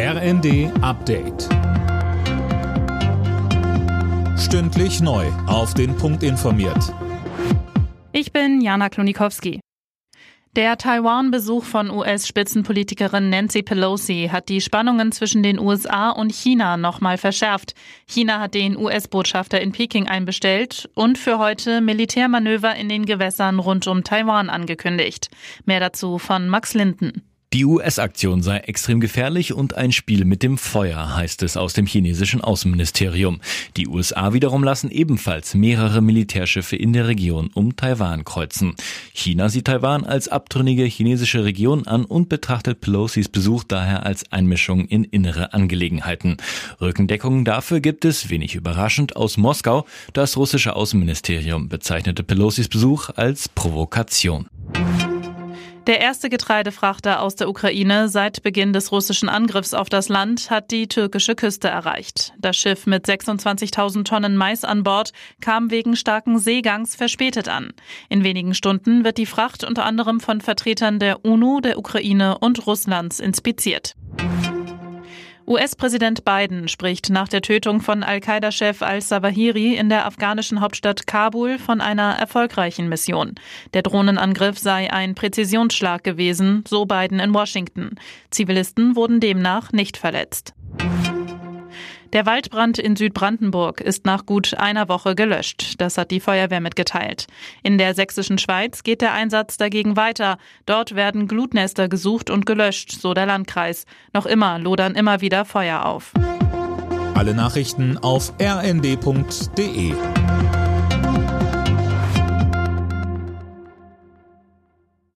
RND Update. Stündlich neu. Auf den Punkt informiert. Ich bin Jana Klonikowski. Der Taiwan-Besuch von US-Spitzenpolitikerin Nancy Pelosi hat die Spannungen zwischen den USA und China nochmal verschärft. China hat den US-Botschafter in Peking einbestellt und für heute Militärmanöver in den Gewässern rund um Taiwan angekündigt. Mehr dazu von Max Linden. Die US-Aktion sei extrem gefährlich und ein Spiel mit dem Feuer, heißt es aus dem chinesischen Außenministerium. Die USA wiederum lassen ebenfalls mehrere Militärschiffe in der Region um Taiwan kreuzen. China sieht Taiwan als abtrünnige chinesische Region an und betrachtet Pelosis Besuch daher als Einmischung in innere Angelegenheiten. Rückendeckung dafür gibt es, wenig überraschend, aus Moskau. Das russische Außenministerium bezeichnete Pelosis Besuch als Provokation. Der erste Getreidefrachter aus der Ukraine seit Beginn des russischen Angriffs auf das Land hat die türkische Küste erreicht. Das Schiff mit 26.000 Tonnen Mais an Bord kam wegen starken Seegangs verspätet an. In wenigen Stunden wird die Fracht unter anderem von Vertretern der UNO, der Ukraine und Russlands inspiziert. US-Präsident Biden spricht nach der Tötung von Al-Qaida-Chef al-Zawahiri in der afghanischen Hauptstadt Kabul von einer erfolgreichen Mission. Der Drohnenangriff sei ein Präzisionsschlag gewesen, so Biden in Washington. Zivilisten wurden demnach nicht verletzt. Der Waldbrand in Südbrandenburg ist nach gut einer Woche gelöscht. Das hat die Feuerwehr mitgeteilt. In der sächsischen Schweiz geht der Einsatz dagegen weiter. Dort werden Glutnester gesucht und gelöscht, so der Landkreis. Noch immer lodern immer wieder Feuer auf. Alle Nachrichten auf rnd.de